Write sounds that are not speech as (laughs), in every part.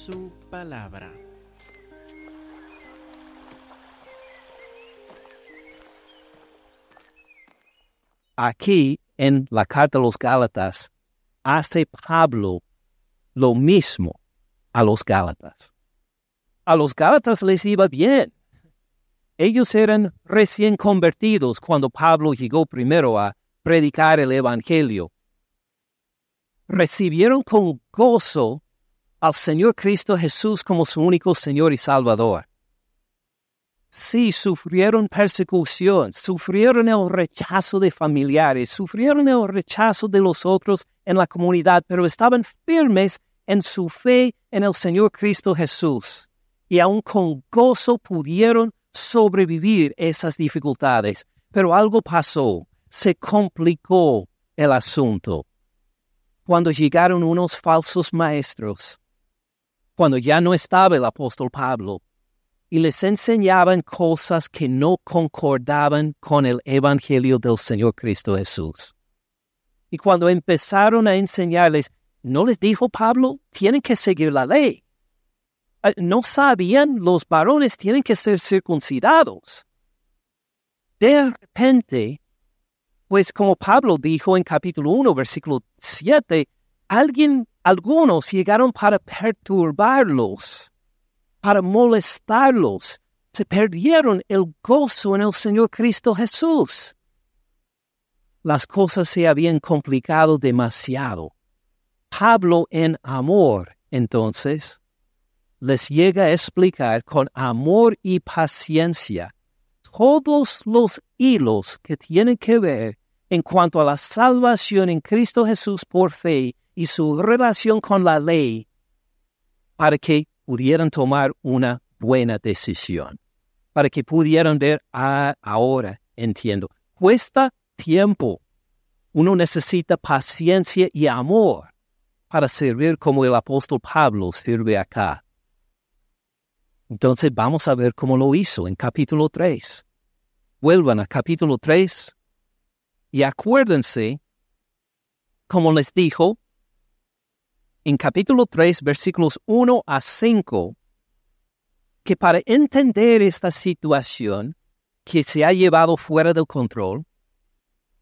su palabra. Aquí en la carta a los Gálatas hace Pablo lo mismo a los Gálatas. A los Gálatas les iba bien. Ellos eran recién convertidos cuando Pablo llegó primero a predicar el Evangelio. Recibieron con gozo al Señor Cristo Jesús como su único Señor y Salvador. Sí, sufrieron persecución, sufrieron el rechazo de familiares, sufrieron el rechazo de los otros en la comunidad, pero estaban firmes en su fe en el Señor Cristo Jesús. Y aún con gozo pudieron sobrevivir esas dificultades. Pero algo pasó, se complicó el asunto. Cuando llegaron unos falsos maestros, cuando ya no estaba el apóstol Pablo, y les enseñaban cosas que no concordaban con el Evangelio del Señor Cristo Jesús. Y cuando empezaron a enseñarles, ¿no les dijo Pablo? Tienen que seguir la ley. Ah, no sabían, los varones tienen que ser circuncidados. De repente, pues como Pablo dijo en capítulo 1, versículo 7, alguien, algunos llegaron para perturbarlos, para molestarlos. Se perdieron el gozo en el Señor Cristo Jesús. Las cosas se habían complicado demasiado. Pablo en amor, entonces, les llega a explicar con amor y paciencia todos los hilos que tienen que ver en cuanto a la salvación en Cristo Jesús por fe y su relación con la ley para que pudieran tomar una buena decisión, para que pudieran ver, ah, ahora entiendo, cuesta tiempo. Uno necesita paciencia y amor para servir como el apóstol Pablo sirve acá. Entonces vamos a ver cómo lo hizo en capítulo 3. Vuelvan a capítulo 3 y acuérdense, como les dijo, en capítulo 3, versículos 1 a 5, que para entender esta situación que se ha llevado fuera del control,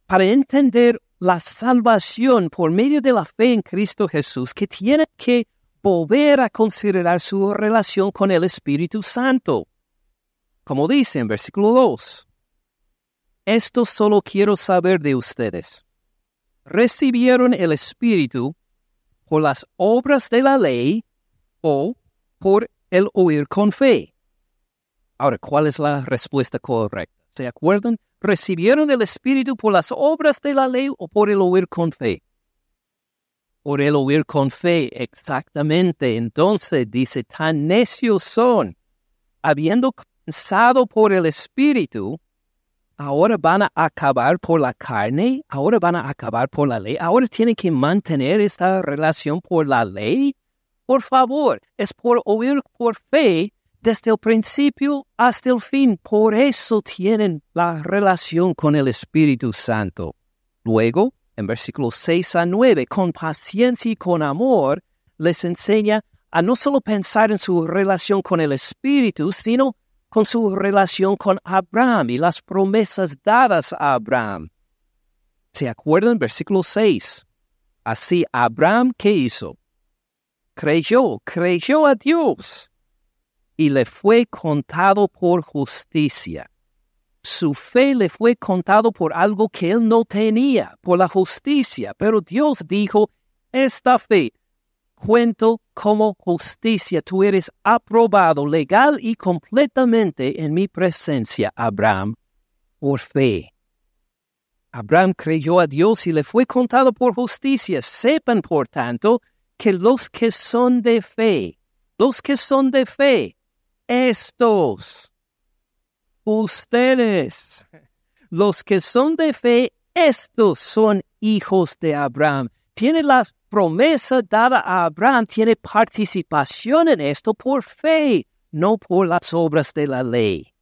para entender la salvación por medio de la fe en Cristo Jesús, que tiene que volver a considerar su relación con el Espíritu Santo. Como dice en versículo 2, esto solo quiero saber de ustedes. ¿Recibieron el Espíritu por las obras de la ley o por el oír con fe? Ahora, ¿cuál es la respuesta correcta? ¿Se acuerdan? ¿Recibieron el Espíritu por las obras de la ley o por el oír con fe? por el oír con fe. Exactamente. Entonces dice, tan necios son, habiendo comenzado por el Espíritu, ahora van a acabar por la carne, ahora van a acabar por la ley, ahora tienen que mantener esta relación por la ley. Por favor, es por oír por fe desde el principio hasta el fin. Por eso tienen la relación con el Espíritu Santo. Luego, en versículos 6 a 9, con paciencia y con amor, les enseña a no solo pensar en su relación con el Espíritu, sino con su relación con Abraham y las promesas dadas a Abraham. ¿Se acuerdan? Versículo 6. Así Abraham, ¿qué hizo? Creyó, creyó a Dios y le fue contado por justicia su fe le fue contado por algo que él no tenía, por la justicia. Pero Dios dijo, esta fe cuento como justicia. Tú eres aprobado legal y completamente en mi presencia, Abraham, por fe. Abraham creyó a Dios y le fue contado por justicia. Sepan, por tanto, que los que son de fe, los que son de fe, estos ustedes. Los que son de fe, estos son hijos de Abraham. Tiene la promesa dada a Abraham, tiene participación en esto por fe, no por las obras de la ley.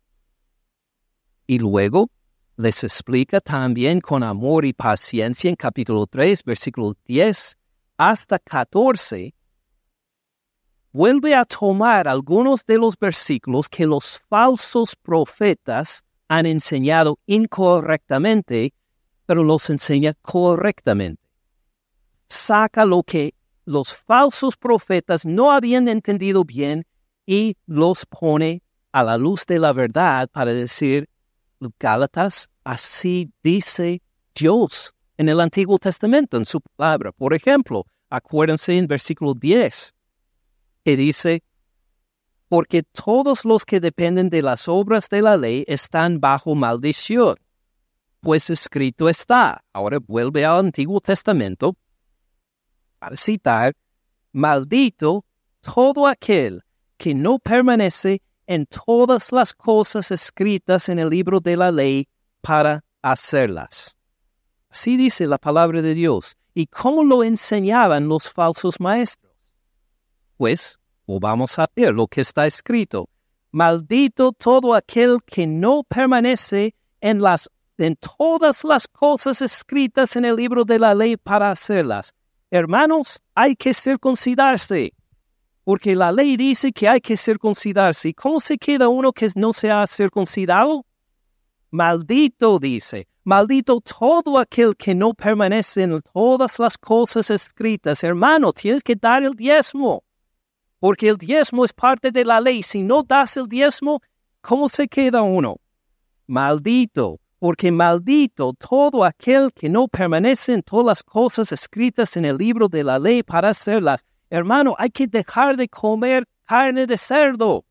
Y luego les explica también con amor y paciencia en capítulo 3, versículo 10 hasta 14, vuelve a tomar algunos de los versículos que los falsos profetas han enseñado incorrectamente, pero los enseña correctamente. Saca lo que los falsos profetas no habían entendido bien y los pone a la luz de la verdad para decir, Gálatas, así dice Dios en el Antiguo Testamento, en su palabra. Por ejemplo, acuérdense en versículo 10, que dice, porque todos los que dependen de las obras de la ley están bajo maldición. Pues escrito está, ahora vuelve al Antiguo Testamento, para citar, maldito todo aquel que no permanece en todas las cosas escritas en el libro de la ley para hacerlas. Así dice la palabra de Dios. ¿Y cómo lo enseñaban los falsos maestros? Pues, vamos a ver lo que está escrito. Maldito todo aquel que no permanece en, las, en todas las cosas escritas en el libro de la ley para hacerlas. Hermanos, hay que circuncidarse, porque la ley dice que hay que circuncidarse. ¿Y cómo se queda uno que no se ha circuncidado? Maldito dice, maldito todo aquel que no permanece en todas las cosas escritas. Hermano, tienes que dar el diezmo, porque el diezmo es parte de la ley. Si no das el diezmo, ¿cómo se queda uno? Maldito, porque maldito todo aquel que no permanece en todas las cosas escritas en el libro de la ley para hacerlas. Hermano, hay que dejar de comer carne de cerdo.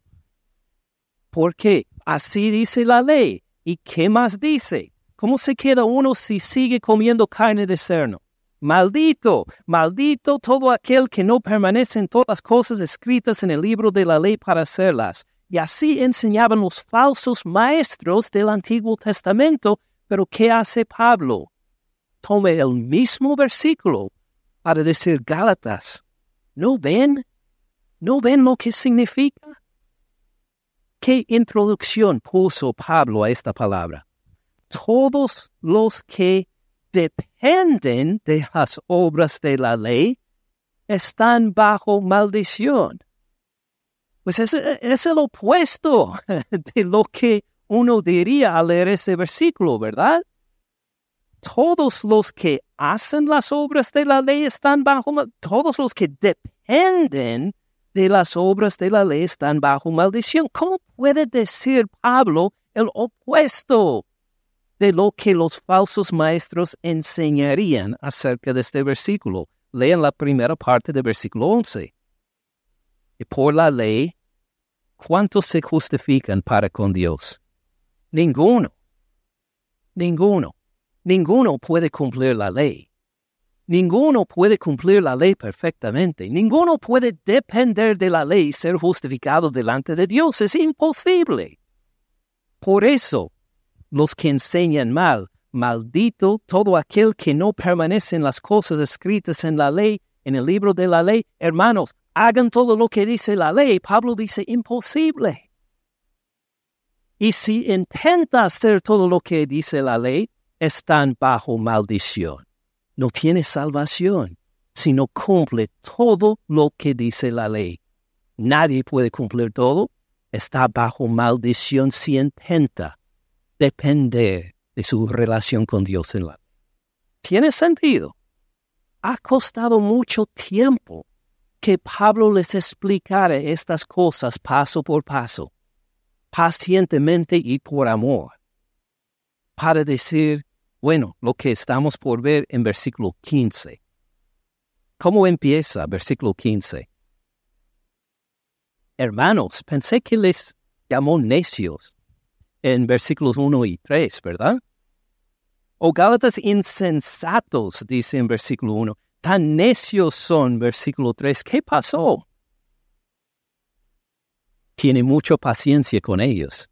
Porque así dice la ley. ¿Y qué más dice? ¿Cómo se queda uno si sigue comiendo carne de cerdo? Maldito, maldito todo aquel que no permanece en todas las cosas escritas en el libro de la ley para hacerlas. Y así enseñaban los falsos maestros del Antiguo Testamento. Pero ¿qué hace Pablo? Tome el mismo versículo para decir Gálatas. ¿No ven? ¿No ven lo que significa? ¿Qué introducción puso Pablo a esta palabra? Todos los que dependen de las obras de la ley están bajo maldición. Pues es, es el opuesto (laughs) de lo que uno diría al leer ese versículo, ¿verdad? Todos los que hacen las obras de la ley están bajo todos los que dependen de las obras de la ley están bajo maldición. ¿Cómo puede decir Pablo el opuesto de lo que los falsos maestros enseñarían acerca de este versículo? Lean la primera parte del versículo 11. Y por la ley, ¿cuántos se justifican para con Dios? Ninguno. Ninguno. Ninguno puede cumplir la ley. Ninguno puede cumplir la ley perfectamente. Ninguno puede depender de la ley y ser justificado delante de Dios. Es imposible. Por eso, los que enseñan mal, maldito todo aquel que no permanece en las cosas escritas en la ley, en el libro de la ley. Hermanos, hagan todo lo que dice la ley. Pablo dice imposible. Y si intenta hacer todo lo que dice la ley, están bajo maldición. No tiene salvación si no cumple todo lo que dice la ley. Nadie puede cumplir todo. Está bajo maldición si intenta depender de su relación con Dios en la ley. ¿Tiene sentido? Ha costado mucho tiempo que Pablo les explicara estas cosas paso por paso, pacientemente y por amor, para decir, bueno, lo que estamos por ver en versículo 15. ¿Cómo empieza versículo 15? Hermanos, pensé que les llamó necios en versículos 1 y 3, ¿verdad? O Gálatas insensatos, dice en versículo 1 tan necios son, versículo 3, ¿qué pasó? Tiene mucha paciencia con ellos.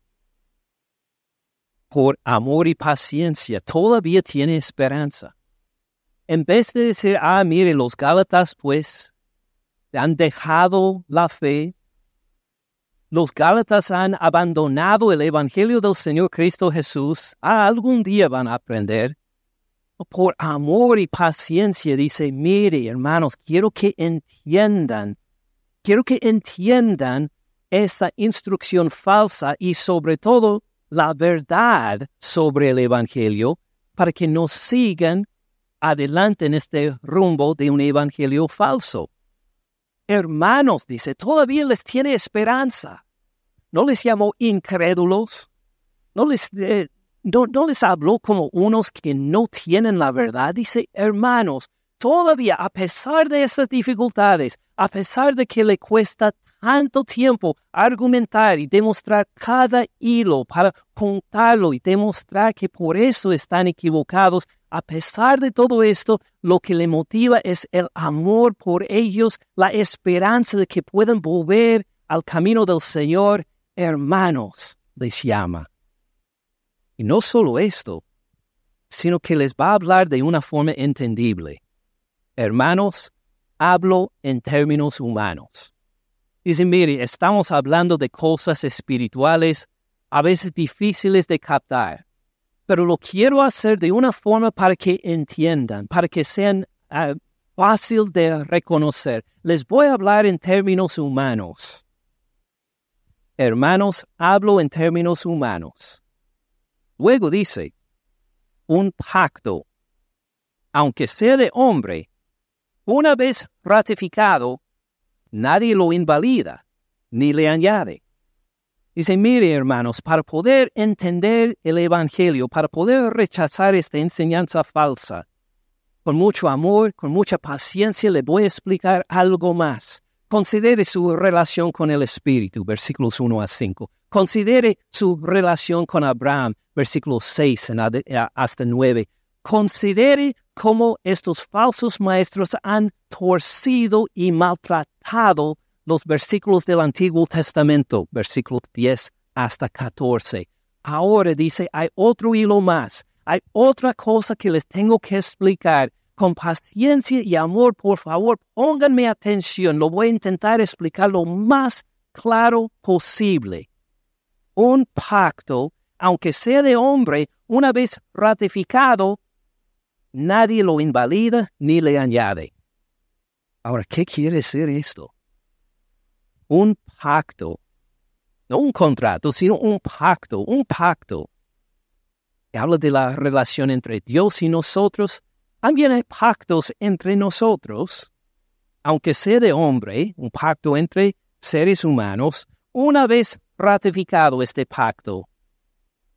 Por amor y paciencia, todavía tiene esperanza. En vez de decir, ah, mire, los Gálatas, pues, han dejado la fe, los Gálatas han abandonado el Evangelio del Señor Cristo Jesús, ah, algún día van a aprender por amor y paciencia dice, mire hermanos, quiero que entiendan Quiero que entiendan esa instrucción falsa y sobre todo la verdad sobre el Evangelio para que no sigan adelante en este rumbo de un Evangelio falso. Hermanos, dice, todavía les tiene esperanza. No les llamó incrédulos, no les, no, les habló como unos que no tienen la verdad. Dice, hermanos, todavía a pesar de estas dificultades, a pesar de que le cuesta tanto tiempo argumentar y demostrar cada hilo para contarlo y demostrar que por eso están equivocados, a pesar de todo esto, lo que le motiva es el amor por ellos, la esperanza de que puedan volver al camino del Señor, hermanos, les llama. Y no solo esto, sino que les va a hablar de una forma entendible. Hermanos, hablo en términos humanos. Dicen, mire, estamos hablando de cosas espirituales, a veces difíciles de captar, pero lo quiero hacer de una forma para que entiendan, para que sean uh, fácil de reconocer. Les voy a hablar en términos humanos. Hermanos, hablo en términos humanos. Luego dice, un pacto, aunque sea de hombre, una vez ratificado, nadie lo invalida ni le añade. Dice, mire hermanos, para poder entender el Evangelio, para poder rechazar esta enseñanza falsa, con mucho amor, con mucha paciencia, le voy a explicar algo más. Considere su relación con el Espíritu, versículos 1 a 5. Considere su relación con Abraham, versículos 6 hasta 9. Considere cómo estos falsos maestros han torcido y maltratado los versículos del Antiguo Testamento, versículos 10 hasta 14. Ahora dice, hay otro hilo más, hay otra cosa que les tengo que explicar. Con paciencia y amor, por favor, pónganme atención. Lo voy a intentar explicar lo más claro posible. Un pacto, aunque sea de hombre, una vez ratificado, nadie lo invalida ni le añade. Ahora, ¿qué quiere decir esto? Un pacto, no un contrato, sino un pacto, un pacto. Habla de la relación entre Dios y nosotros. También hay pactos entre nosotros, aunque sea de hombre, un pacto entre seres humanos. Una vez ratificado este pacto,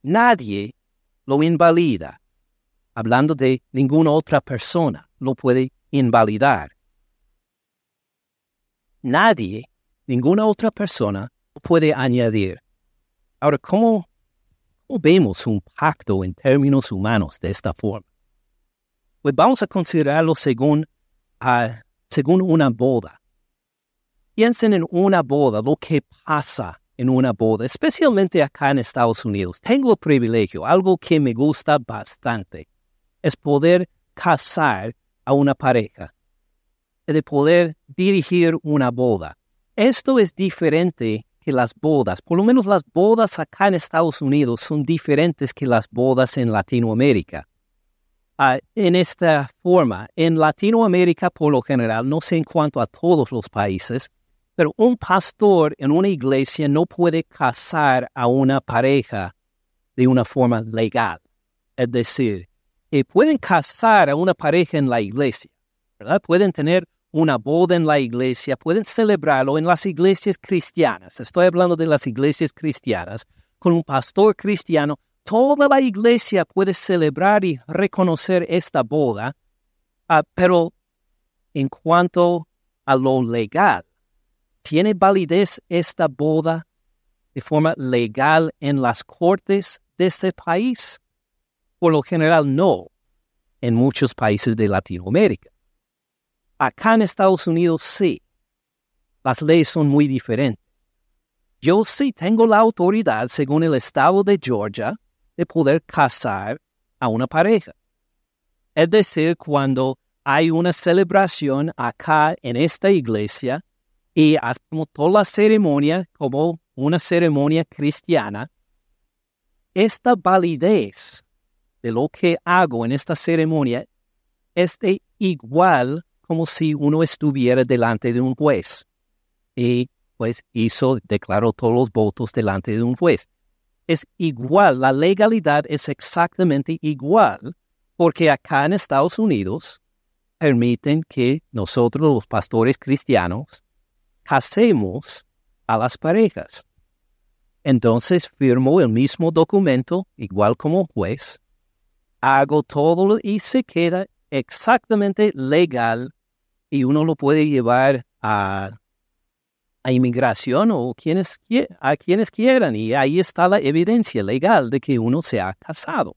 nadie lo invalida hablando de ninguna otra persona, lo puede invalidar. Nadie, ninguna otra persona, lo puede añadir. Ahora, ¿cómo, vemos un pacto en términos humanos de esta forma? Pues vamos a considerarlo según, según una boda. Piensen en una boda, lo que pasa en una boda, especialmente acá en Estados Unidos. Tengo el privilegio, algo que me gusta bastante es poder casar a una pareja, de poder dirigir una boda. Esto es diferente que las bodas, por lo menos las bodas acá en Estados Unidos son diferentes que las bodas en Latinoamérica. Ah, en esta forma, en Latinoamérica por lo general, no sé en cuanto a todos los países, pero un pastor en una iglesia no puede casar a una pareja de una forma legal. Es decir, pueden casar a una pareja en la iglesia, ¿verdad? Pueden tener una boda en la iglesia, pueden celebrarlo en las iglesias cristianas. Estoy hablando de las iglesias cristianas, con un pastor cristiano. Toda la iglesia puede celebrar y reconocer esta boda, ah, pero en cuanto a lo legal, ¿tiene validez esta boda de forma legal en las cortes de este país? Por lo general no, en muchos países de Latinoamérica. Acá en Estados Unidos sí, las leyes son muy diferentes. Yo sí tengo la autoridad, según el estado de Georgia, de poder casar a una pareja. Es decir, cuando hay una celebración acá en esta iglesia y hacemos toda la ceremonia como una ceremonia cristiana, esta validez de lo que hago en esta ceremonia es de igual como si uno estuviera delante de un juez. y pues hizo, declaró todos los votos delante de un juez. Es igual, la legalidad es exactamente igual, porque acá en Estados Unidos permiten que nosotros los pastores cristianos casemos a las parejas. Entonces firmo el mismo documento, igual como juez, hago todo y se queda exactamente legal y uno lo puede llevar a, a inmigración o quienes, a quienes quieran y ahí está la evidencia legal de que uno se ha casado.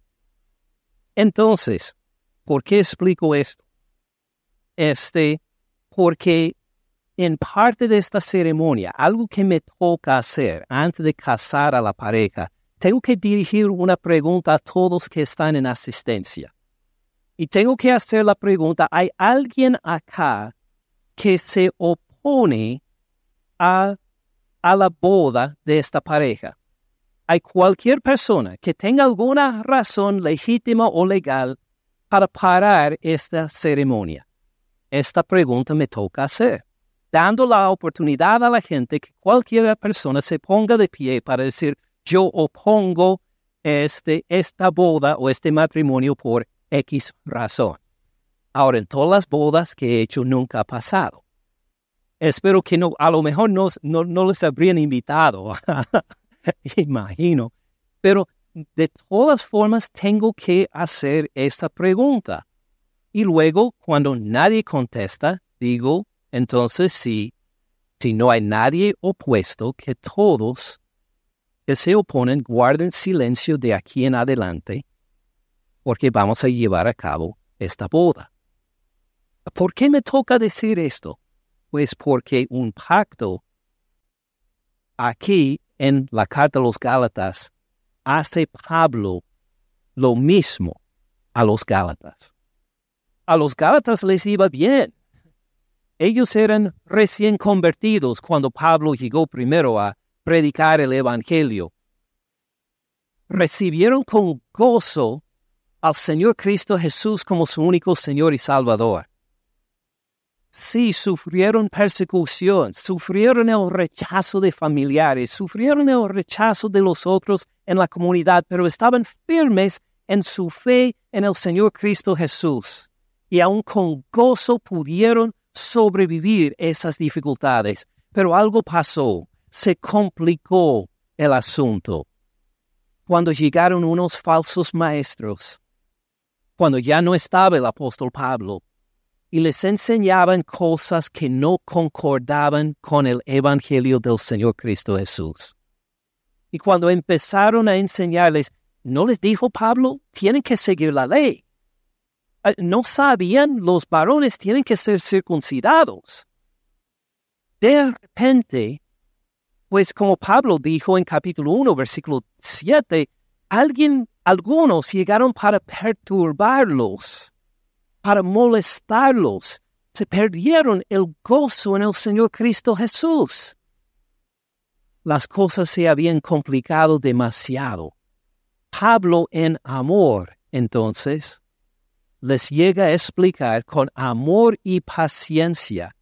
Entonces, ¿por qué explico esto? Este, porque en parte de esta ceremonia, algo que me toca hacer antes de casar a la pareja, tengo que dirigir una pregunta a todos que están en asistencia. Y tengo que hacer la pregunta, ¿hay alguien acá que se opone a, a la boda de esta pareja? ¿Hay cualquier persona que tenga alguna razón legítima o legal para parar esta ceremonia? Esta pregunta me toca hacer dando la oportunidad a la gente que cualquier persona se ponga de pie para decir, yo opongo este, esta boda o este matrimonio por X razón. Ahora, en todas las bodas que he hecho nunca ha pasado. Espero que no, a lo mejor no, no, les habrían invitado, (laughs) imagino, pero de todas formas tengo que hacer esta pregunta. Y luego, cuando nadie contesta, digo, entonces, si, si no hay nadie opuesto, que todos que se oponen guarden silencio de aquí en adelante, porque vamos a llevar a cabo esta boda. ¿Por qué me toca decir esto? Pues porque un pacto aquí en la carta a los Gálatas hace Pablo lo mismo a los Gálatas. A los Gálatas les iba bien. Ellos eran recién convertidos cuando Pablo llegó primero a predicar el Evangelio. Recibieron con gozo al Señor Cristo Jesús como su único Señor y Salvador. Sí, sufrieron persecución, sufrieron el rechazo de familiares, sufrieron el rechazo de los otros en la comunidad, pero estaban firmes en su fe en el Señor Cristo Jesús. Y aún con gozo pudieron sobrevivir esas dificultades, pero algo pasó, se complicó el asunto. Cuando llegaron unos falsos maestros, cuando ya no estaba el apóstol Pablo, y les enseñaban cosas que no concordaban con el Evangelio del Señor Cristo Jesús. Y cuando empezaron a enseñarles, ¿no les dijo Pablo? Tienen que seguir la ley. Eh, no sabían los varones tienen que ser circuncidados. De repente, pues como Pablo dijo en capítulo 1, versículo 7, alguien, algunos llegaron para perturbarlos, para molestarlos. Se perdieron el gozo en el Señor Cristo Jesús. Las cosas se habían complicado demasiado. Pablo en amor, entonces, les llega a explicar con amor y paciencia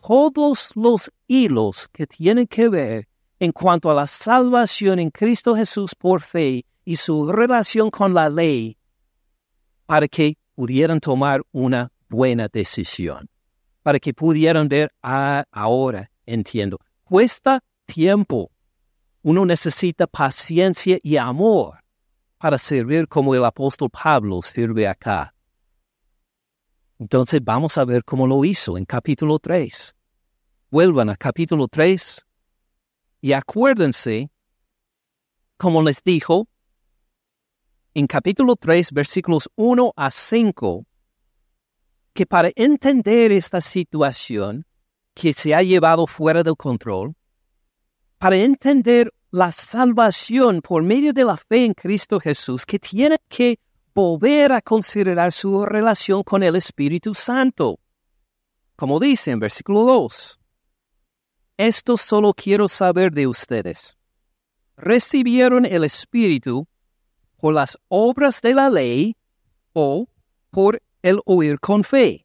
todos los hilos que tienen que ver en cuanto a la salvación en Cristo Jesús por fe y su relación con la ley para que pudieran tomar una buena decisión, para que pudieran ver, ah, ahora entiendo, cuesta tiempo. Uno necesita paciencia y amor para servir como el apóstol Pablo sirve acá. Entonces vamos a ver cómo lo hizo en capítulo 3. Vuelvan a capítulo 3 y acuérdense, como les dijo, en capítulo 3, versículos 1 a 5, que para entender esta situación que se ha llevado fuera del control, para entender la salvación por medio de la fe en Cristo Jesús, que tiene que volver a considerar su relación con el Espíritu Santo. Como dice en versículo 2, esto solo quiero saber de ustedes. ¿Recibieron el Espíritu por las obras de la ley o por el oír con fe?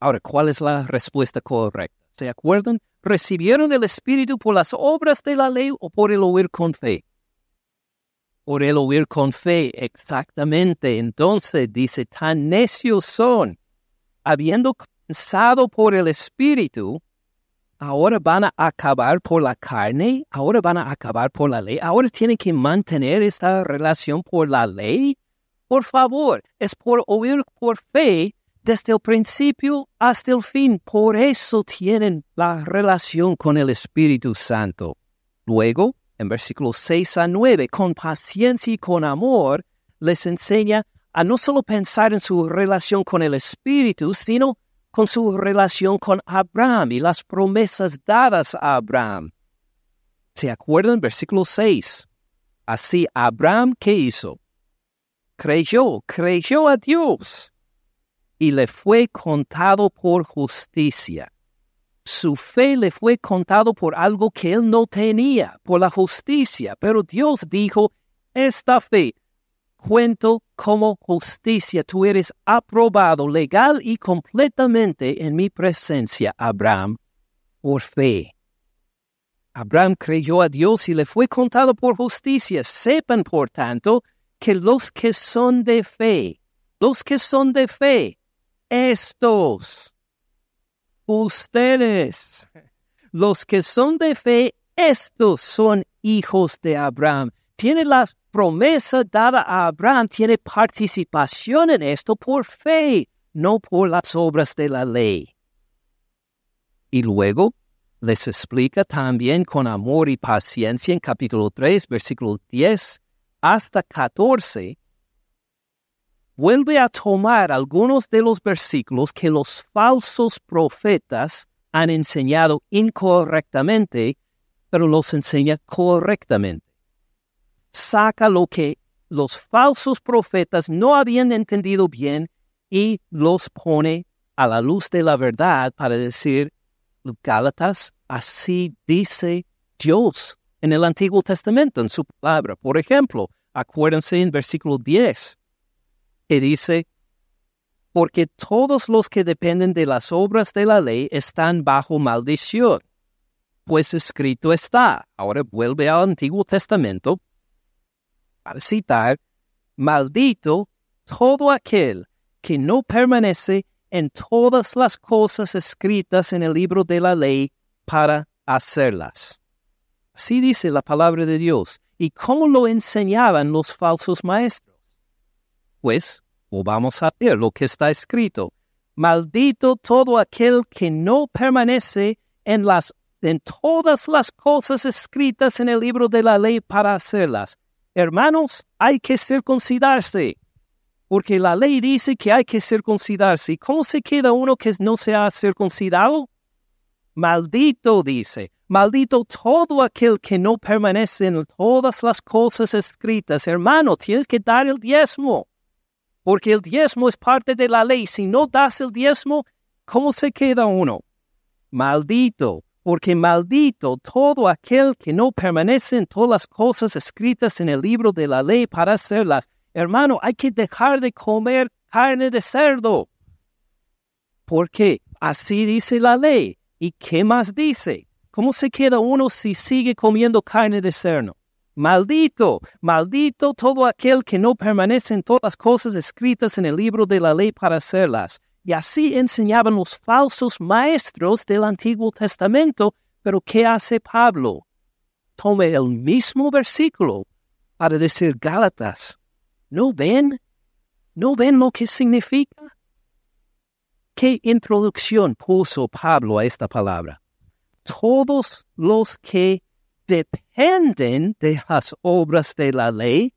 Ahora, ¿cuál es la respuesta correcta? ¿Se acuerdan? ¿Recibieron el Espíritu por las obras de la ley o por el oír con fe? Por el oír con fe, exactamente. Entonces dice, tan necios son, habiendo comenzado por el Espíritu, ahora van a acabar por la carne, ahora van a acabar por la ley, ahora tienen que mantener esta relación por la ley. Por favor, es por oír por fe desde el principio hasta el fin. Por eso tienen la relación con el Espíritu Santo. Luego, en versículos 6 a 9, con paciencia y con amor, les enseña a no solo pensar en su relación con el Espíritu, sino con su relación con Abraham y las promesas dadas a Abraham. ¿Se acuerdan? Versículo 6. Así Abraham, ¿qué hizo? Creyó, creyó a Dios y le fue contado por justicia. Su fe le fue contado por algo que él no tenía, por la justicia, pero Dios dijo, esta fe cuento como justicia, tú eres aprobado legal y completamente en mi presencia, Abraham, por fe. Abraham creyó a Dios y le fue contado por justicia. Sepan, por tanto, que los que son de fe, los que son de fe, estos, ustedes, los que son de fe, estos son hijos de Abraham. Tienen la promesa dada a Abraham, tiene participación en esto por fe, no por las obras de la ley. Y luego les explica también con amor y paciencia en capítulo 3, versículo 10 hasta 14, vuelve a tomar algunos de los versículos que los falsos profetas han enseñado incorrectamente, pero los enseña correctamente. Saca lo que los falsos profetas no habían entendido bien y los pone a la luz de la verdad para decir, Gálatas, así dice Dios en el Antiguo Testamento, en su palabra. Por ejemplo, acuérdense en versículo 10, que dice, porque todos los que dependen de las obras de la ley están bajo maldición. Pues escrito está, ahora vuelve al Antiguo Testamento, para citar, maldito todo aquel que no permanece en todas las cosas escritas en el libro de la ley para hacerlas. Así dice la palabra de Dios. ¿Y cómo lo enseñaban los falsos maestros? Pues, vamos a ver lo que está escrito. Maldito todo aquel que no permanece en en todas las cosas escritas en el libro de la ley para hacerlas. Hermanos, hay que circuncidarse, porque la ley dice que hay que circuncidarse. ¿Y cómo se queda uno que no se ha circuncidado? Maldito dice, maldito todo aquel que no permanece en todas las cosas escritas. Hermano, tienes que dar el diezmo porque el diezmo es parte de la ley. Si no das el diezmo, ¿cómo se queda uno? Maldito, porque maldito todo aquel que no permanece en todas las cosas escritas en el libro de la ley para hacerlas. Hermano, hay que dejar de comer carne de cerdo. Porque así dice la ley. ¿Y qué más dice? ¿Cómo se queda uno si sigue comiendo carne de cerdo? Maldito, maldito todo aquel que no permanece en todas las cosas escritas en el libro de la ley para hacerlas. Y así enseñaban los falsos maestros del Antiguo Testamento. Pero ¿qué hace Pablo? Tome el mismo versículo para decir Gálatas. ¿No ven? ¿No ven lo que significa? ¿Qué introducción puso Pablo a esta palabra? Todos los que dependen de las obras de la ley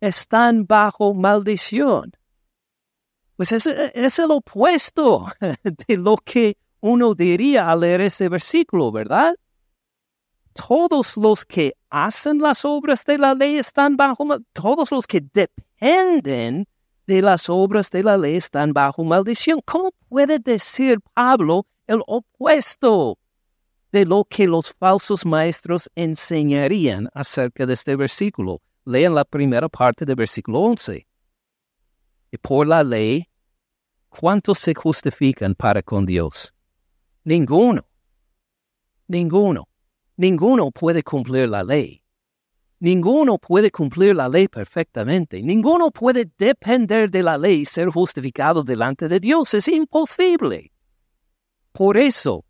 están bajo maldición. Pues es, es el opuesto (laughs) de lo que uno diría al leer ese versículo, ¿verdad? Todos los que hacen las obras de la ley están bajo todos los que dependen de las obras de la ley están bajo maldición. ¿Cómo puede decir Pablo el opuesto? De lo que los falsos maestros enseñarían acerca de este versículo. Lean la primera parte del versículo 11. Y por la ley, ¿cuántos se justifican para con Dios? Ninguno. Ninguno. Ninguno puede cumplir la ley. Ninguno puede cumplir la ley perfectamente. Ninguno puede depender de la ley y ser justificado delante de Dios. Es imposible. Por eso,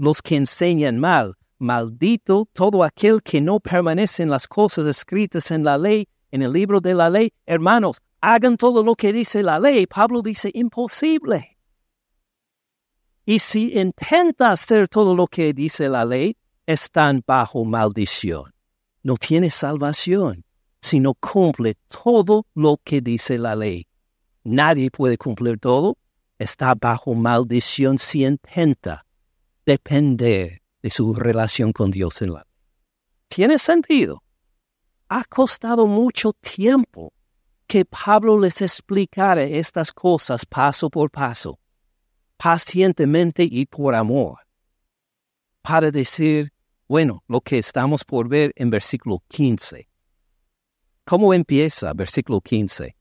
los que enseñan mal, maldito todo aquel que no permanece en las cosas escritas en la ley, en el libro de la ley. Hermanos, hagan todo lo que dice la ley. Pablo dice imposible. Y si intenta hacer todo lo que dice la ley, están bajo maldición no tiene salvación si no cumple todo lo que dice la ley. Nadie puede cumplir todo. Está bajo maldición si intenta depender de su relación con Dios en la ¿Tiene sentido? Ha costado mucho tiempo que Pablo les explicara estas cosas paso por paso, pacientemente y por amor, para decir, bueno, lo que estamos por ver en versículo 15. ¿Cómo empieza versículo 15?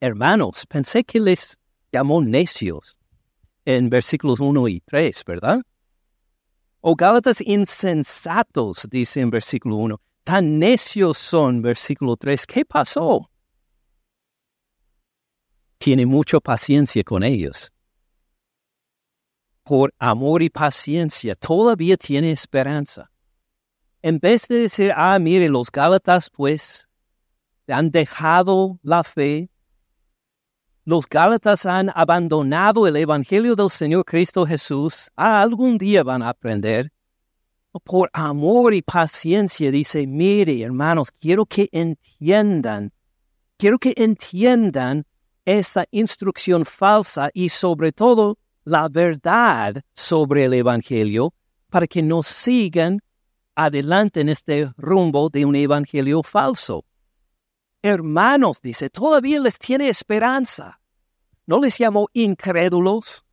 Hermanos, pensé que les llamó necios en versículos 1 y 3, ¿verdad? O Gálatas insensatos, dice en versículo 1. Tan necios son, versículo 3. ¿Qué pasó? Tiene mucha paciencia con ellos por amor y paciencia, todavía tiene esperanza. En vez de decir, ah, mire, los Gálatas pues han dejado la fe, los Gálatas han abandonado el Evangelio del Señor Cristo Jesús, algún día van a aprender. Por amor y paciencia dice, mire, hermanos, quiero que entiendan, quiero que entiendan esta instrucción falsa y sobre todo la verdad sobre el Evangelio para que no sigan adelante en este rumbo de un Evangelio falso. Hermanos, dice, todavía les tiene esperanza. No les llamó incrédulos,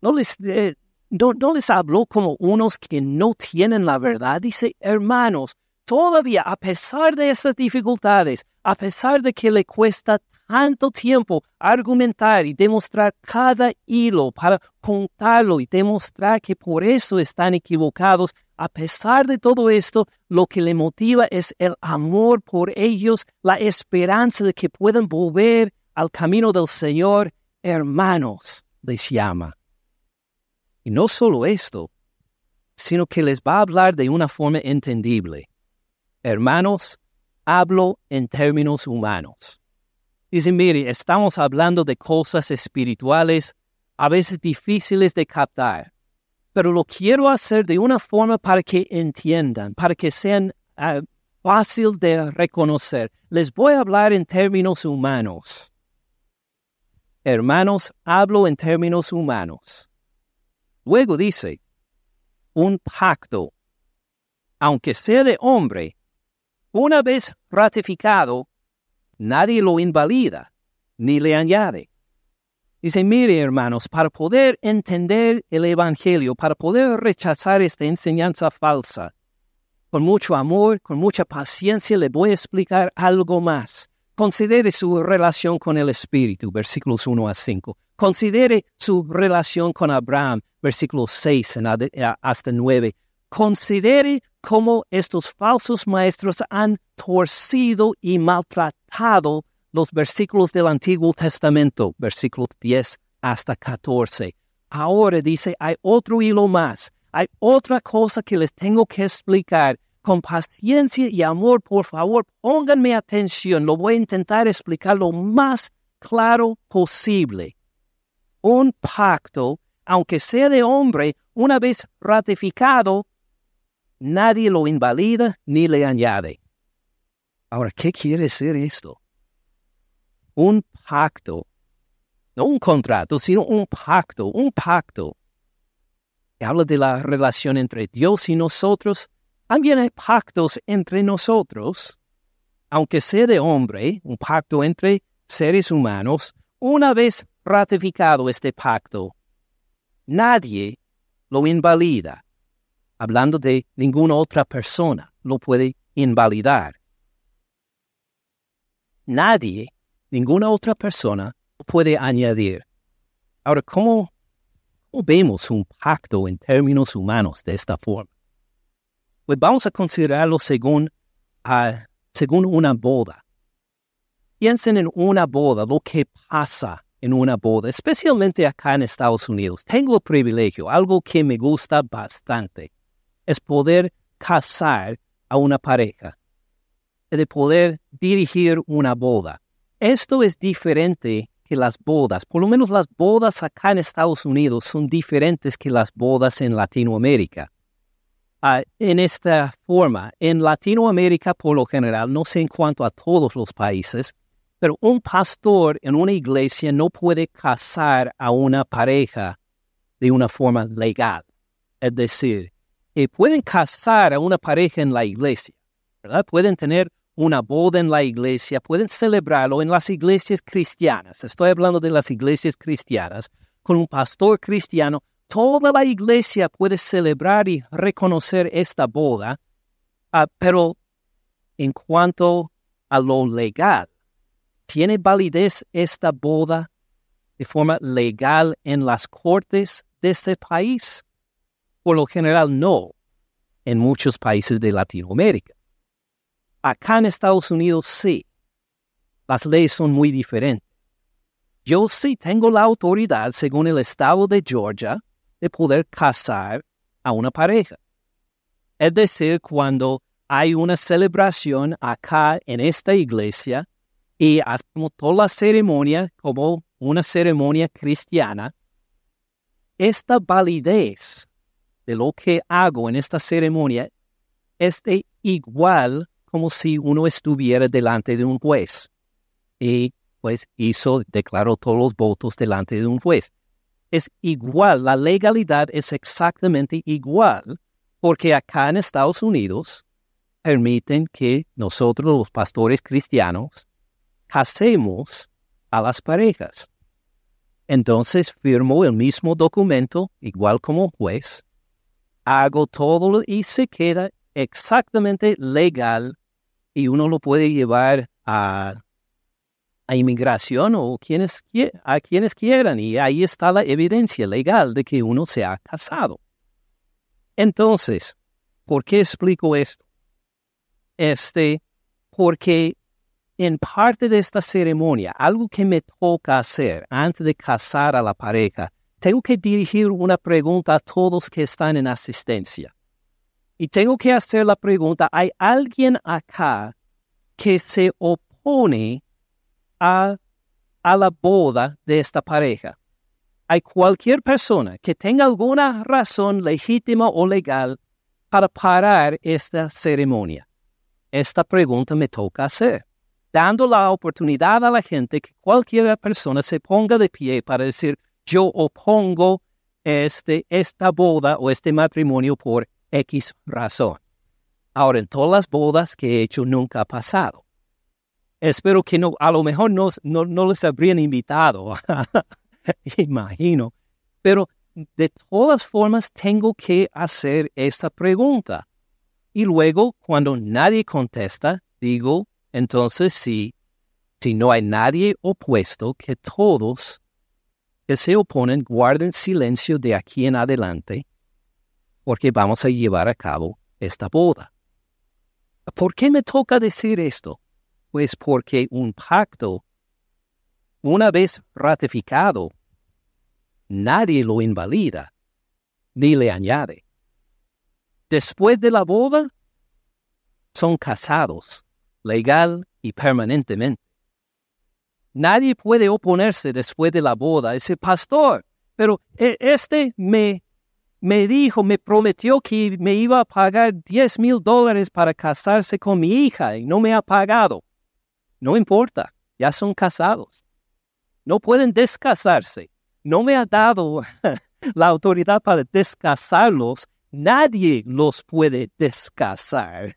no les, eh, no, no les habló como unos que no tienen la verdad. Dice, hermanos, todavía a pesar de estas dificultades, a pesar de que le cuesta tanto tiempo argumentar y demostrar cada hilo para contarlo y demostrar que por eso están equivocados. A pesar de todo esto, lo que le motiva es el amor por ellos, la esperanza de que puedan volver al camino del Señor. Hermanos, les llama. Y no solo esto, sino que les va a hablar de una forma entendible. Hermanos, hablo en términos humanos. Dicen, mire, estamos hablando de cosas espirituales, a veces difíciles de captar, pero lo quiero hacer de una forma para que entiendan, para que sean uh, fácil de reconocer. Les voy a hablar en términos humanos. Hermanos, hablo en términos humanos. Luego dice, un pacto, aunque sea de hombre, una vez ratificado, nadie lo invalida ni le añade. Dice, mire hermanos, para poder entender el Evangelio, para poder rechazar esta enseñanza falsa, con mucho amor, con mucha paciencia, le voy a explicar algo más. Considere su relación con el Espíritu, versículos 1 a 5. Considere su relación con Abraham, versículos 6 hasta 9. Considere cómo estos falsos maestros han torcido y maltratado los versículos del Antiguo Testamento, versículos 10 hasta 14. Ahora dice, hay otro hilo más, hay otra cosa que les tengo que explicar. Con paciencia y amor, por favor, pónganme atención. Lo voy a intentar explicar lo más claro posible. Un pacto, aunque sea de hombre, una vez ratificado, nadie lo invalida ni le añade. Ahora, ¿qué quiere decir esto? Un pacto, no un contrato, sino un pacto, un pacto. Habla de la relación entre Dios y nosotros. También hay pactos entre nosotros, aunque sea de hombre, un pacto entre seres humanos. Una vez ratificado este pacto, nadie lo invalida hablando de ninguna otra persona, lo puede invalidar. Nadie, ninguna otra persona, puede añadir. Ahora, ¿cómo, ¿Cómo vemos un pacto en términos humanos de esta forma? Pues vamos a considerarlo según, según una boda. Piensen en una boda, lo que pasa en una boda, especialmente acá en Estados Unidos. Tengo el privilegio, algo que me gusta bastante, es poder casar a una pareja, de poder dirigir una boda. Esto es diferente que las bodas, por lo menos las bodas acá en Estados Unidos son diferentes que las bodas en Latinoamérica. Ah, en esta forma, en Latinoamérica por lo general, no sé en cuanto a todos los países, pero un pastor en una iglesia no puede casar a una pareja de una forma legal. Es decir, eh, pueden casar a una pareja en la iglesia, ¿verdad? Pueden tener una boda en la iglesia, pueden celebrarlo en las iglesias cristianas. Estoy hablando de las iglesias cristianas, con un pastor cristiano. Toda la iglesia puede celebrar y reconocer esta boda, ah, pero en cuanto a lo legal, ¿Tiene validez esta boda de forma legal en las cortes de este país? Por lo general no, en muchos países de Latinoamérica. Acá en Estados Unidos sí. Las leyes son muy diferentes. Yo sí tengo la autoridad, según el estado de Georgia, de poder casar a una pareja. Es decir, cuando hay una celebración acá en esta iglesia, y hacemos toda la ceremonia como una ceremonia cristiana, esta validez de lo que hago en esta ceremonia es de igual como si uno estuviera delante de un juez y pues hizo, declaró todos los votos delante de un juez. Es igual, la legalidad es exactamente igual porque acá en Estados Unidos permiten que nosotros los pastores cristianos casemos a las parejas. Entonces firmo el mismo documento, igual como juez, hago todo y se queda exactamente legal y uno lo puede llevar a, a inmigración o quienes, a quienes quieran y ahí está la evidencia legal de que uno se ha casado. Entonces, ¿por qué explico esto? Este, porque en parte de esta ceremonia, algo que me toca hacer antes de casar a la pareja, tengo que dirigir una pregunta a todos que están en asistencia. Y tengo que hacer la pregunta, ¿hay alguien acá que se opone a, a la boda de esta pareja? ¿Hay cualquier persona que tenga alguna razón legítima o legal para parar esta ceremonia? Esta pregunta me toca hacer dando la oportunidad a la gente que cualquier persona se ponga de pie para decir, yo opongo este, esta boda o este matrimonio por X razón. Ahora, en todas las bodas que he hecho nunca ha pasado. Espero que no, a lo mejor no, no, les habrían invitado, (laughs) imagino, pero de todas formas tengo que hacer esta pregunta. Y luego, cuando nadie contesta, digo, entonces sí, si no hay nadie opuesto, que todos que se oponen guarden silencio de aquí en adelante, porque vamos a llevar a cabo esta boda. ¿Por qué me toca decir esto? Pues porque un pacto, una vez ratificado, nadie lo invalida ni le añade. Después de la boda, son casados legal y permanentemente. Nadie puede oponerse después de la boda. Ese pastor, pero e, este me, me dijo, me prometió que me iba a pagar 10 mil dólares para casarse con mi hija y no me ha pagado. No importa, ya son casados. No pueden descasarse. No me ha dado (laughs) la autoridad para descasarlos. Nadie los puede descasar.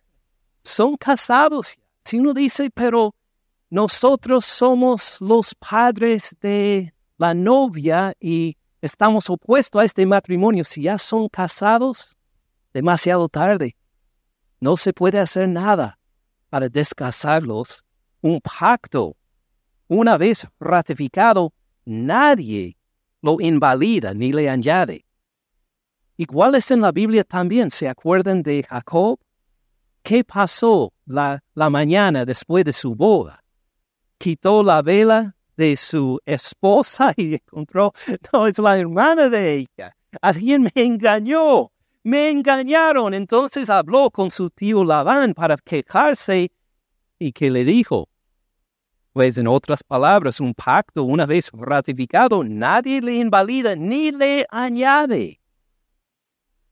Son casados si uno dice, pero nosotros somos los padres de la novia y estamos opuestos a este matrimonio, si ya son casados, demasiado tarde. No se puede hacer nada para descasarlos. Un pacto, una vez ratificado, nadie lo invalida ni le añade. Iguales en la Biblia también, ¿se acuerdan de Jacob? ¿Qué pasó la, la mañana después de su boda? Quitó la vela de su esposa y encontró, (laughs) no, es la hermana de ella. Alguien me engañó, me engañaron. Entonces habló con su tío Labán para quejarse y que le dijo, pues en otras palabras, un pacto una vez ratificado, nadie le invalida ni le añade.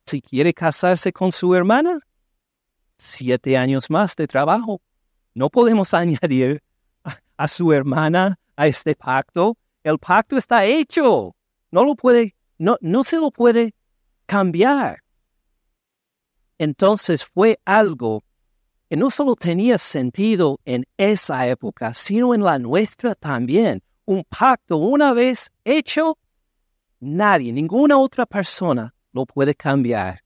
Si quiere casarse con su hermana, siete años más de trabajo. No podemos (laughs) añadir a, su hermana a este pacto. El pacto está hecho. No lo puede, no, no se lo puede cambiar. Entonces fue algo que no solo tenía sentido en esa época, sino en la nuestra también. Un pacto una vez hecho, nadie, ninguna otra persona lo puede cambiar.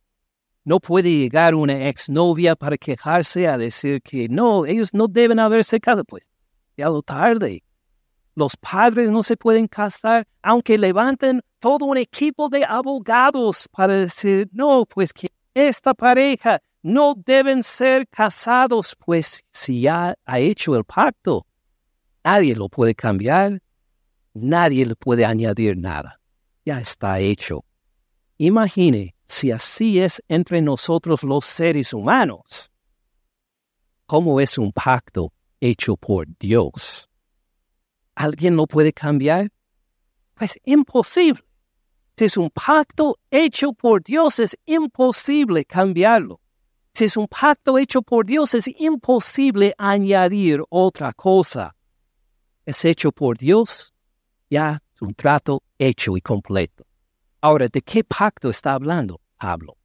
No puede llegar una exnovia para quejarse a decir que no, ellos no deben haberse casado. Pues ya lo tarde. Los padres no se pueden casar, aunque levanten todo un equipo de abogados para decir, no, pues que esta pareja no deben ser casados, pues si ya ha hecho el pacto, nadie lo puede cambiar, nadie le puede añadir nada. Ya está hecho. Imagine si así es entre nosotros los seres humanos. ¿Cómo es un pacto hecho por Dios? ¿Alguien lo puede cambiar? Pues imposible. Si es un pacto hecho por Dios, es imposible cambiarlo. Si es un pacto hecho por Dios, es imposible añadir otra cosa. Es hecho por Dios, ya es un trato hecho y completo. Ahora, ¿de qué pacto está hablando Pablo?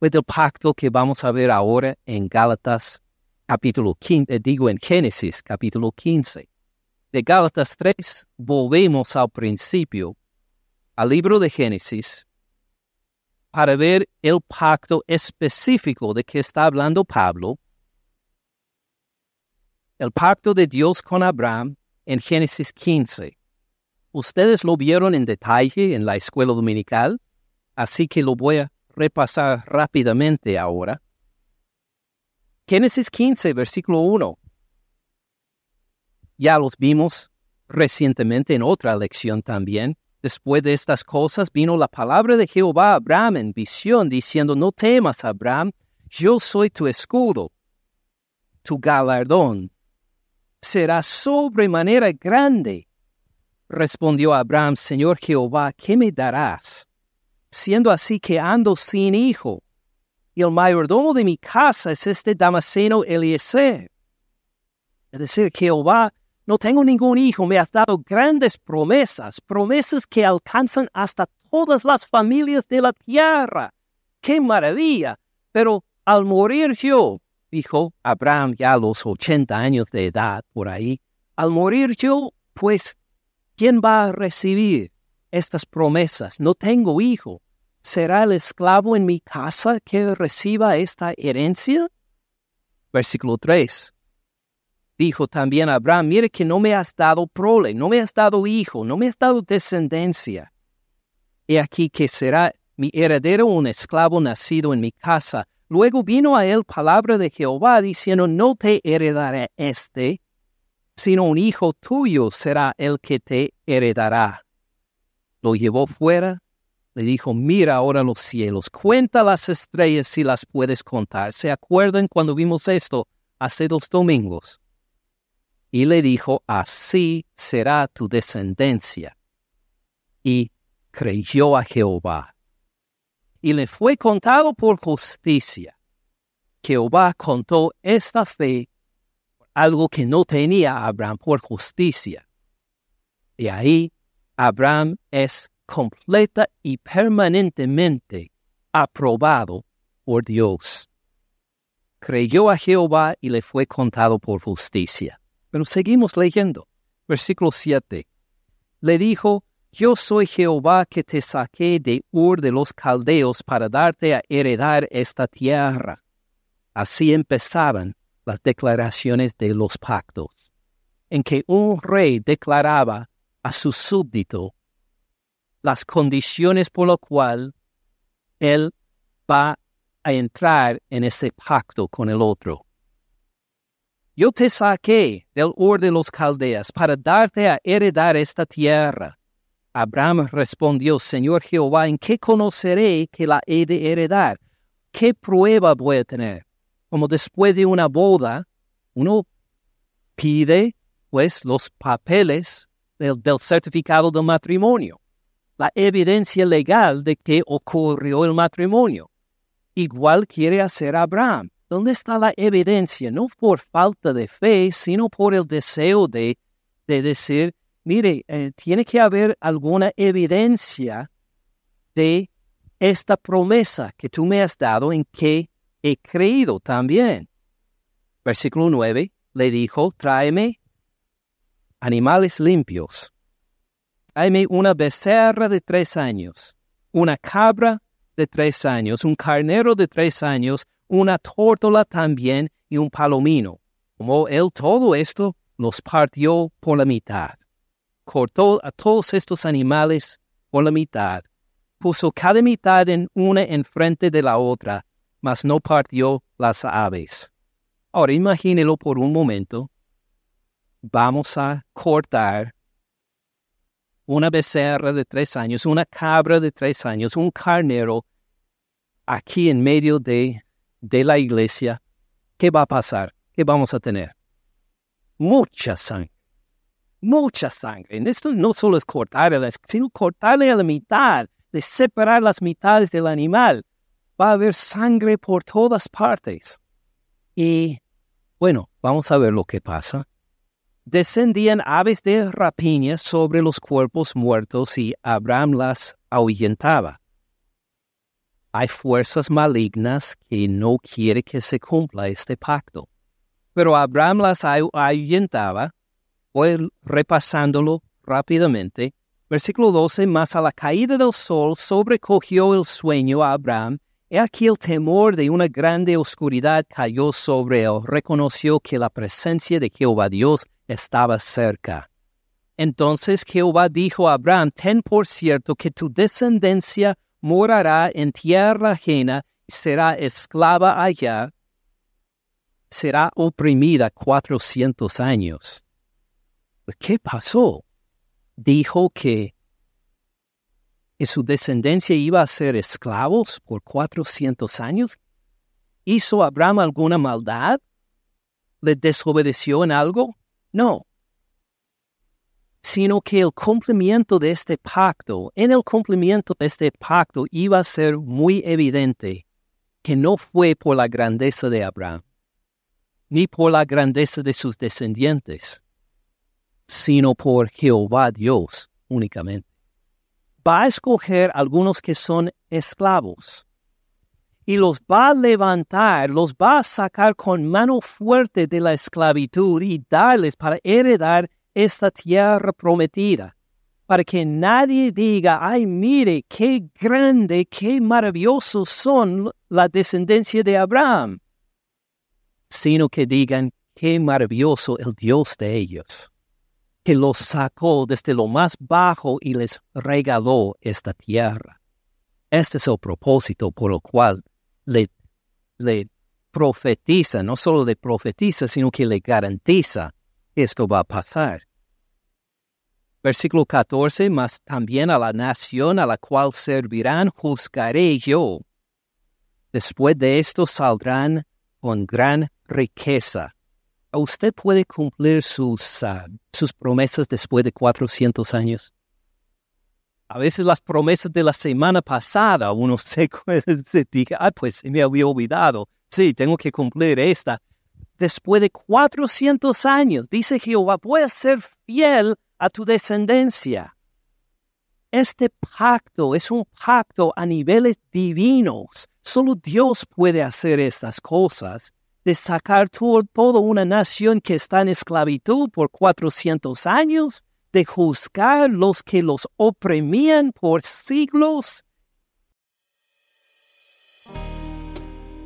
Pues del pacto que vamos a ver ahora en Gálatas capítulo 15, digo en Génesis capítulo 15. De Gálatas 3 volvemos al principio, al libro de Génesis, para ver el pacto específico de que está hablando Pablo, el pacto de Dios con Abraham en Génesis 15. Ustedes lo vieron en detalle en la escuela dominical, así que lo voy a repasar rápidamente ahora. Génesis 15, versículo 1. Ya los vimos recientemente en otra lección también. Después de estas cosas vino la palabra de Jehová a Abraham en visión, diciendo, no temas, Abraham, yo soy tu escudo, tu galardón será sobremanera grande. Respondió Abraham, Señor Jehová, ¿qué me darás? Siendo así que ando sin hijo, y el mayordomo de mi casa es este Damaseno Eliezer. Es decir, Jehová no tengo ningún hijo, me has dado grandes promesas, promesas que alcanzan hasta todas las familias de la tierra. ¡Qué maravilla! Pero al morir yo, dijo Abraham ya a los ochenta años de edad por ahí, al morir yo, pues, ¿quién va a recibir estas promesas? No tengo hijo. ¿Será el esclavo en mi casa que reciba esta herencia? Versículo 3 dijo también Abraham, mire que no me has dado prole, no me has dado hijo, no me has dado descendencia. He aquí que será mi heredero un esclavo nacido en mi casa. Luego vino a él palabra de Jehová diciendo, no te heredaré este, sino un hijo tuyo será el que te heredará. Lo llevó fuera, le dijo, mira ahora los cielos, cuenta las estrellas si las puedes contar. ¿Se acuerdan cuando vimos esto hace dos domingos? Y le dijo, así será tu descendencia. Y creyó a Jehová. Y le fue contado por justicia. Jehová contó esta fe, algo que no tenía Abraham por justicia. Y ahí Abraham es completa y permanentemente aprobado por Dios. Creyó a Jehová y le fue contado por justicia. Pero seguimos leyendo. Versículo 7. Le dijo, Yo soy Jehová que te saqué de Ur de los Caldeos para darte a heredar esta tierra. Así empezaban las declaraciones de los pactos, en que un rey declaraba a su súbdito las condiciones por lo cual él va a entrar en ese pacto con el otro. Yo te saqué del Ur de los Caldeas para darte a heredar esta tierra. Abraham respondió, Señor Jehová, ¿en qué conoceré que la he de heredar? ¿Qué prueba voy a tener? Como después de una boda, uno pide pues los papeles del, certificado del matrimonio, la evidencia legal de que ocurrió el matrimonio. Igual quiere hacer Abraham. ¿Dónde está la evidencia? No por falta de fe, sino por el deseo de, de decir, mire, eh, tiene que haber alguna evidencia de esta promesa que tú me has dado en que he creído también. Versículo 9 le dijo, tráeme animales limpios. Tráeme una becerra de tres años, una cabra de tres años, un carnero de tres años, una tórtola también y un palomino. Como él todo esto los partió por la mitad. Cortó a todos estos animales por la mitad. Puso cada mitad en una enfrente de la otra, mas no partió las aves. Ahora imagínelo por un momento. Vamos a cortar una becerra de tres años, una cabra de tres años, un carnero aquí en medio de, de la iglesia. ¿Qué va a pasar? ¿Qué vamos a tener? Mucha sangre. Mucha sangre. Esto no solo es cortarle, sino cortarle a la mitad, de separar las mitades del animal. Va a haber sangre por todas partes. Y bueno, vamos a ver lo que pasa descendían aves de rapiña sobre los cuerpos muertos y Abraham las ahuyentaba. Hay fuerzas malignas que no quiere que se cumpla este pacto. Pero Abraham las ahuyentaba. Voy repasándolo rápidamente. Versículo 12. Más a la caída del sol sobrecogió el sueño a Abraham He aquí el temor de una grande oscuridad cayó sobre él. Reconoció que la presencia de Jehová Dios estaba cerca. Entonces Jehová dijo a Abraham, ten por cierto que tu descendencia morará en tierra ajena será esclava allá, será oprimida cuatrocientos años. ¿Qué pasó? Dijo que su descendencia iba a ser esclavos por cuatrocientos años? ¿Hizo Abraham alguna maldad? ¿Le desobedeció en algo? No. Sino que el cumplimiento de este pacto, en el cumplimiento de este pacto iba a ser muy evidente que no fue por la grandeza de Abraham, ni por la grandeza de sus descendientes, sino por Jehová Dios únicamente. Va a escoger algunos que son esclavos y los va a levantar, los va a sacar con mano fuerte de la esclavitud y darles para heredar esta tierra prometida, para que nadie diga, ay, mire, qué grande, qué maravillosos son la descendencia de Abraham, sino que digan, qué maravilloso el Dios de ellos que los sacó desde lo más bajo y les regaló esta tierra. Este es el propósito por el cual le, le profetiza, no solo le profetiza, sino que le garantiza esto va a pasar. Versículo 14, mas también a la nación a la cual servirán juzgaré yo. Después de esto saldrán con gran riqueza ¿Usted puede cumplir sus, ah, sus promesas después de 400 años? A veces las promesas de la semana pasada uno (laughs) se, se dice, ah, pues me había olvidado. Sí, tengo que cumplir esta. Después de 400 años, dice Jehová, voy a ser fiel a tu descendencia. Este pacto es un pacto a niveles divinos. Solo Dios puede hacer estas cosas de sacar todo, toda una nación que está en esclavitud por 400 años, de juzgar los que los oprimían por siglos.